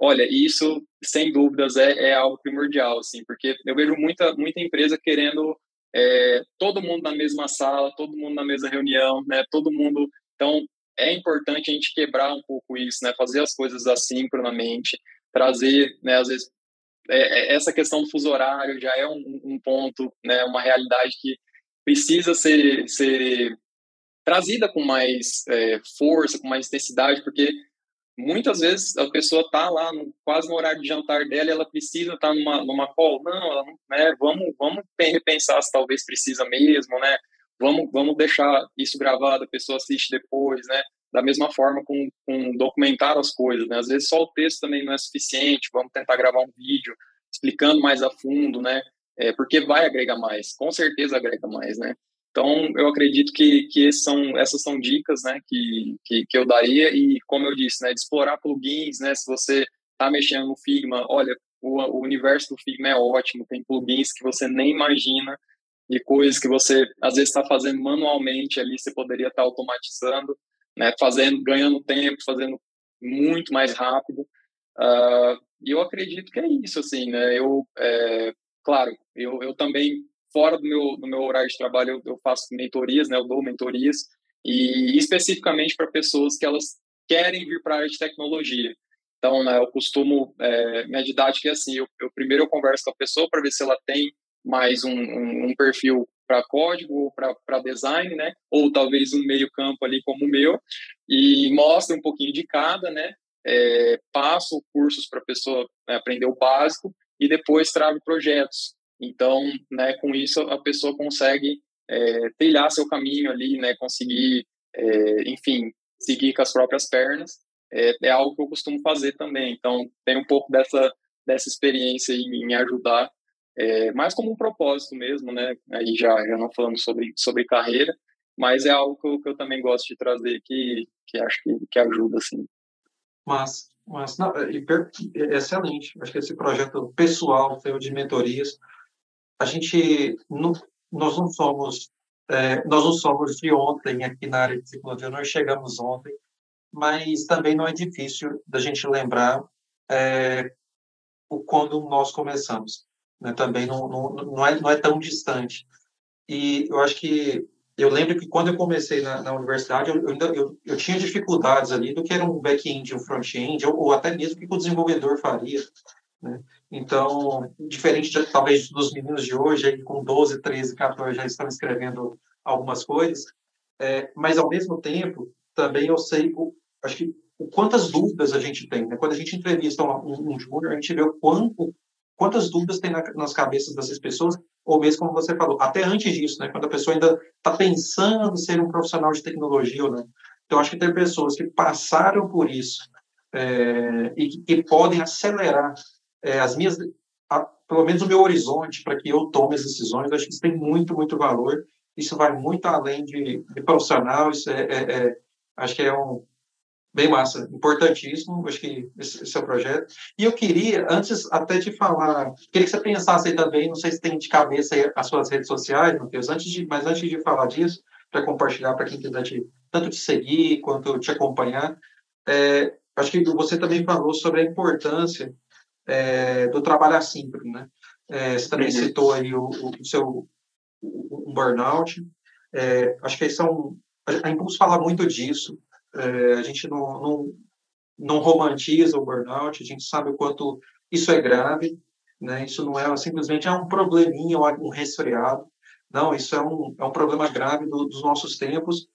Olha, isso sem dúvidas é, é algo primordial, assim, porque eu vejo muita muita empresa querendo é, todo mundo na mesma sala, todo mundo na mesma reunião, né, todo mundo. Então é importante a gente quebrar um pouco isso, né, fazer as coisas assincronamente, trazer, né, às vezes é, é, essa questão do fuso horário já é um, um, ponto, né, uma realidade que precisa ser, ser trazida com mais é, força, com mais intensidade, porque muitas vezes a pessoa está lá no, quase no horário de jantar dela ela precisa estar tá numa, numa call. Não, não, né, vamos, vamos repensar se talvez precisa mesmo, né? Vamos, vamos deixar isso gravado, a pessoa assiste depois, né? Da mesma forma com, com documentar as coisas, né? Às vezes só o texto também não é suficiente, vamos tentar gravar um vídeo explicando mais a fundo, né? É, porque vai agregar mais, com certeza agrega mais, né? Então, eu acredito que, que são, essas são dicas, né, que, que, que eu daria e, como eu disse, né, de explorar plugins, né, se você está mexendo no Figma, olha, o, o universo do Figma é ótimo, tem plugins que você nem imagina e coisas que você, às vezes, está fazendo manualmente ali, você poderia estar tá automatizando né, fazendo, ganhando tempo, fazendo muito mais rápido. Uh, e eu acredito que é isso, assim, né? Eu, é, claro, eu, eu também fora do meu, do meu horário de trabalho, eu, eu faço mentorias, né? Eu dou mentorias, e especificamente para pessoas que elas querem vir para a área de tecnologia. Então, né, eu costumo, é, minha didática é assim, eu, eu, primeiro eu converso com a pessoa para ver se ela tem mais um, um, um perfil para código ou para design, né? Ou talvez um meio campo ali como o meu e mostra um pouquinho de cada, né? É, passo cursos para a pessoa né, aprender o básico e depois trago projetos. Então, né, com isso a pessoa consegue é, trilhar seu caminho ali, né? Conseguir, é, enfim, seguir com as próprias pernas. É, é, algo que eu costumo fazer também. Então, tem um pouco dessa dessa experiência em, em ajudar é, mais como um propósito mesmo, né? Aí já, já não falando sobre, sobre carreira, mas é algo que eu, que eu também gosto de trazer que, que acho que, que ajuda, assim. Mas, mas não, é, é excelente. Acho que esse projeto pessoal seu de mentorias, a gente não, nós não somos é, nós não somos de ontem aqui na área de psicologia, nós chegamos ontem, mas também não é difícil da gente lembrar é, o quando nós começamos né, também não, não, não, é, não é tão distante. E eu acho que eu lembro que quando eu comecei na, na universidade, eu, eu, eu, eu, tinha dificuldades ali do que era um back-end um front-end, ou, ou, até mesmo o que o desenvolvedor faria. Né? Então, diferente de, talvez dos meninos de hoje, aí, com 12, 13, 14 já estão escrevendo algumas coisas, é, mas ao mesmo tempo, também eu sei, o, acho que o quantas dúvidas a gente tem. Né? Quando a gente entrevista um, um júnior, a gente vê o quanto, quantas dúvidas tem na, nas cabeças dessas pessoas, ou mesmo como você falou, até antes disso, né, quando a pessoa ainda está pensando em ser um profissional de tecnologia ou não. Então, acho que tem pessoas que passaram por isso é, e que, podem acelerar é, as minhas, a, pelo menos o meu horizonte para que eu tome as decisões. acho que isso tem muito, muito valor. Isso vai muito além de, de profissional. Isso é, é, é acho que é um, bem massa, importantíssimo, acho que esse, esse é o projeto. E eu queria, antes até de falar, queria que você pensasse aí também, não sei se tem de cabeça aí as suas redes sociais, Matheus, antes de, mas antes de falar disso, para compartilhar para quem quiser te, tanto te seguir quanto te acompanhar, é, acho que você também falou sobre a importância é, do trabalho assíncrono, né? É, você também uhum. citou aí o, o seu um burnout, é, acho que são a Impulso fala muito disso, é, a gente não, não, não romantiza o burnout, a gente sabe o quanto isso é grave, né? Isso não é simplesmente é um probleminha ou um resfriado. Não, isso é um, é um problema grave do, dos nossos tempos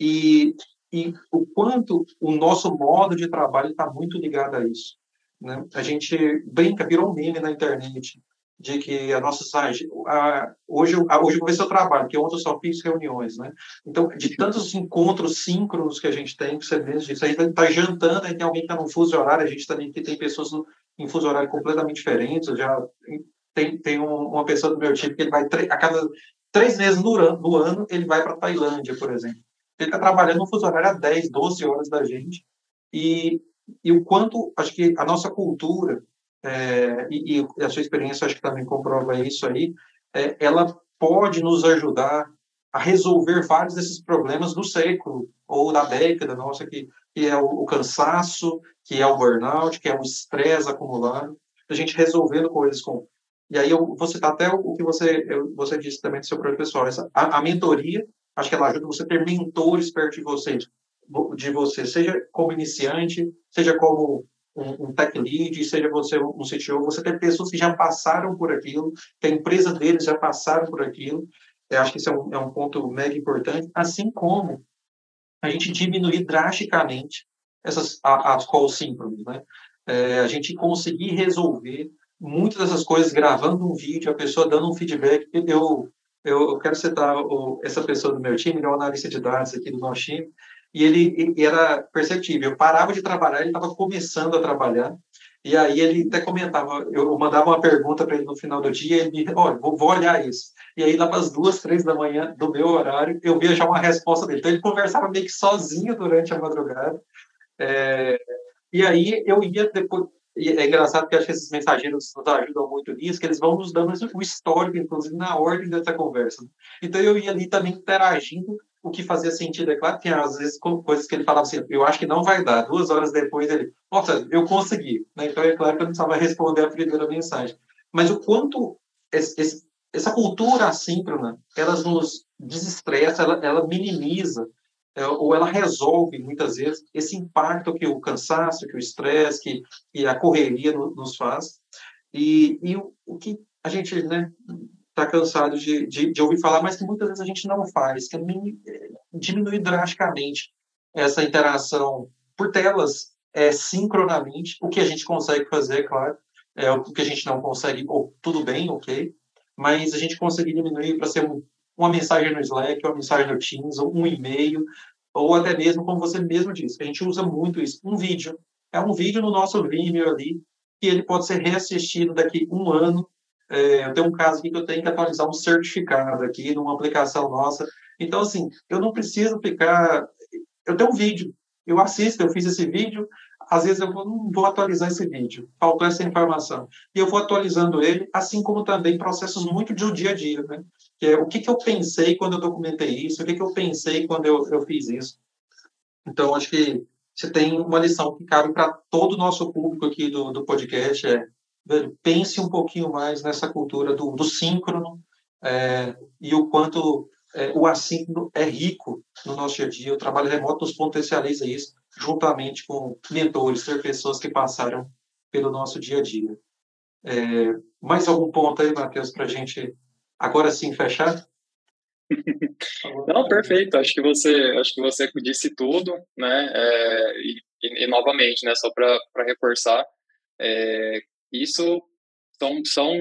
e, e o quanto o nosso modo de trabalho está muito ligado a isso. Né? A gente brinca, virou um meme na internet de que a nossa a, hoje a, hoje ver seu trabalho, que ontem eu só fiz reuniões, né? Então, de tantos encontros síncronos que a gente tem, você mesmo disse, a gente está jantando, aí tem alguém que está no fuso horário, a gente também tem pessoas no, em fuso horário completamente diferentes, já tem, tem um, uma pessoa do meu tipo que ele vai a cada três meses no, no ano, ele vai para Tailândia, por exemplo. Ele está trabalhando no fuso horário há 10, 12 horas da gente, e, e o quanto, acho que a nossa cultura, é, e, e, a sua experiência acho que também comprova isso aí, é, ela pode nos ajudar a resolver vários desses problemas do século ou da década nossa, que, que é o, o cansaço, que é o burnout, que é o estresse acumulado, a gente resolvendo coisas com... E aí eu vou citar até o, que você, eu, você disse também do seu próprio pessoal, essa, a, a mentoria, acho que ela ajuda você a ter mentores perto de você, de você, seja como iniciante, seja como um, um tech lead, seja você um CTO, você tem pessoas que já passaram por aquilo, que a empresa deles já passaram por aquilo. Eu acho que isso é um, é um ponto mega importante, assim como a gente diminuir drasticamente essas as calls síncronas, né? É, a gente conseguir resolver muitas dessas coisas gravando um vídeo, a pessoa dando um feedback. Eu eu quero citar o, essa pessoa do meu time, ele é um analista de dados aqui do nosso time, e ele, ele era perceptível. Eu parava de trabalhar, ele estava começando a trabalhar, e aí ele até comentava, eu mandava uma pergunta para ele no final do dia, ele me, olha, vou, vou, olhar isso. E aí lá para as duas, três da manhã do meu horário, eu via já uma resposta dele. Então ele conversava meio que sozinho durante a madrugada. É, e aí eu ia depois, é engraçado que acho que esses mensageiros nos ajudam muito nisso, que eles vão nos dando o histórico, inclusive, na ordem dessa conversa. Então, eu ia ali também interagindo o que fazia sentido. É claro que às vezes coisas que ele falava assim, eu acho que não vai dar. Duas horas depois ele, nossa, eu consegui. Né? Então é claro que eu não precisava responder a primeira mensagem. Mas o quanto esse, esse, essa cultura assíncrona, ela nos desestressa, ela, ela minimiza é, ou ela resolve muitas vezes esse impacto que o cansaço, que o estresse, que, que a correria no, nos faz. E, e o, o, que a gente né, está cansado de, de, de, ouvir falar, mas que muitas vezes a gente não faz, que é diminuir drasticamente essa interação por telas é, sincronamente, o que a gente consegue fazer, claro, é, o que a gente não consegue, ou tudo bem, ok, mas a gente conseguir diminuir para ser um, uma mensagem no Slack, uma mensagem no Teams, ou um e-mail, ou até mesmo, como você mesmo disse, a gente usa muito isso, um vídeo. É um vídeo no nosso Vimeo ali, que ele pode ser reassistido daqui um ano. É, eu tenho um caso aqui que eu tenho que atualizar um certificado aqui numa aplicação nossa. Então, assim, eu não preciso ficar... Eu tenho um vídeo, eu assisto, eu fiz esse vídeo, às vezes eu não vou atualizar esse vídeo, faltou essa informação. E eu vou atualizando ele, assim como também processos muito do dia a dia, né? Que é o que, que eu pensei quando eu documentei isso, o que, que eu pensei quando eu, eu fiz isso. Então, acho que você tem uma lição que cabe para todo o nosso público aqui do, do podcast, é pense um pouquinho mais nessa cultura do, do síncrono é, e o quanto é, o assíncrono é rico no nosso dia a dia. O trabalho remoto nos potencializa isso juntamente com mentores, ter pessoas que passaram pelo nosso dia a dia. É, mais algum ponto aí, Matheus, para a gente agora sim fechar? Não, perfeito. Acho que você, acho que você disse tudo, né? É, e, e, novamente, né? Só para reforçar, é, isso são, são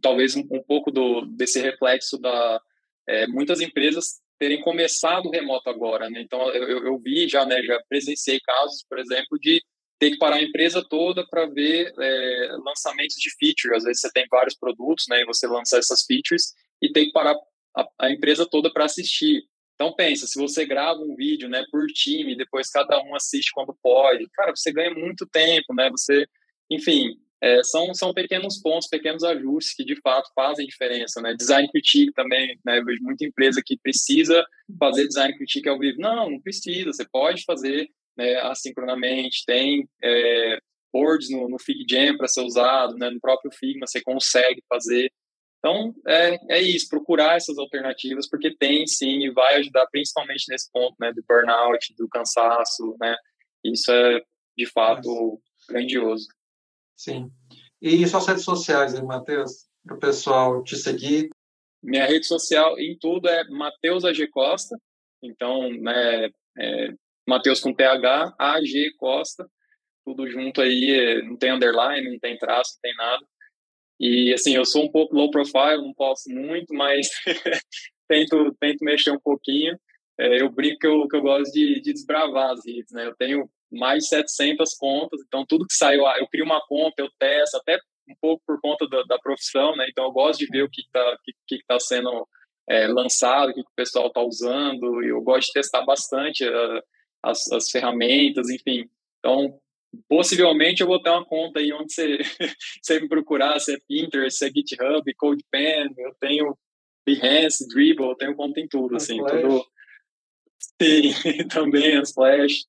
talvez um, um, pouco do desse reflexo da é, muitas empresas terem começado remoto agora, né? Então eu, eu vi já, né, já presenciei casos, por exemplo, de ter que parar a empresa toda para ver é, lançamentos de features. Às vezes você tem vários produtos, né, e você lança essas features e tem que parar a, a empresa toda para assistir. Então pensa, se você grava um vídeo, né, por time, depois cada um assiste quando pode, cara, você ganha muito tempo, né? Você, enfim, é, são, são pequenos pontos, pequenos ajustes que de fato fazem diferença, né? Design critique também, né? Eu vejo muita empresa que precisa fazer design critique ao vivo. Não, não precisa, você pode fazer né, assincronamente, tem é, boards no, no FigJam para ser usado, né? No próprio Figma você consegue fazer. Então, é, é isso, procurar essas alternativas, porque tem sim e vai ajudar principalmente nesse ponto, né? Do burnout, do cansaço, né? Isso é, de fato, grandioso. Sim. E suas redes sociais, hein, Matheus? Para o pessoal te seguir. Minha rede social em tudo é Matheus AG Costa. Então, né, é Matheus com TH, AG Costa. Tudo junto aí, não tem underline, não tem traço, não tem nada. E, assim, eu sou um pouco low profile, não posso muito, mas [LAUGHS] tento, tento mexer um pouquinho. É, eu brinco que eu, que eu gosto de, de desbravar as redes, né? Eu tenho mais de 700 contas, então tudo que saiu, eu crio uma conta, eu testo, até um pouco por conta da, da profissão, né? Então eu gosto de ver o que está que, que tá sendo é, lançado, o que, que o pessoal está usando, e eu gosto de testar bastante uh, as, as ferramentas, enfim. Então, possivelmente eu vou ter uma conta aí onde você, [LAUGHS] você me procurar, se é Pinterest, se é GitHub, CodePen, eu tenho Behance, Dribble, eu tenho conta em tudo, assim, tudo... Sim, [LAUGHS] também as Flash.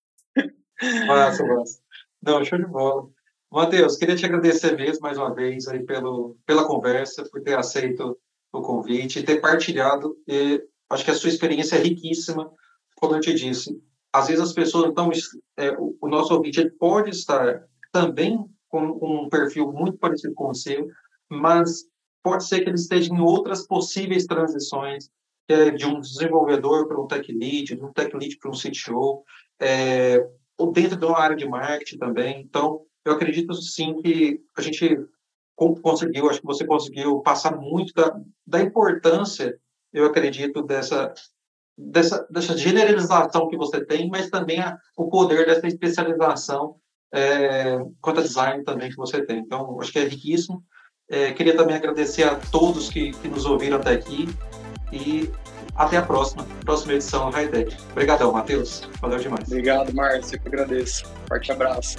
Massa, massa. Não, show de bola. Matheus, queria te agradecer mesmo mais uma vez aí pelo, pela conversa, por ter aceito o convite ter partilhado. E acho que a sua experiência é riquíssima, como eu te disse. Às vezes as pessoas então é, o, nosso ouvinte pode estar também com um perfil muito parecido com o seu, mas pode ser que ele esteja em outras possíveis transições, é, de um desenvolvedor para um tech lead, de um tech lead para um CTO, é, ou dentro de uma área de marketing também. Então, eu acredito sim que a gente conseguiu, acho que você conseguiu passar muito da, da importância, eu acredito, dessa, dessa, dessa generalização que você tem, mas também a, o poder dessa especialização é, quanto a design também que você tem. Então, acho que é riquíssimo. É, queria também agradecer a todos que, que nos ouviram até aqui e até a próxima, próxima edição do Hightech. Obrigadão, Matheus. Valeu demais. Obrigado, Márcio. Eu que agradeço. Forte abraço.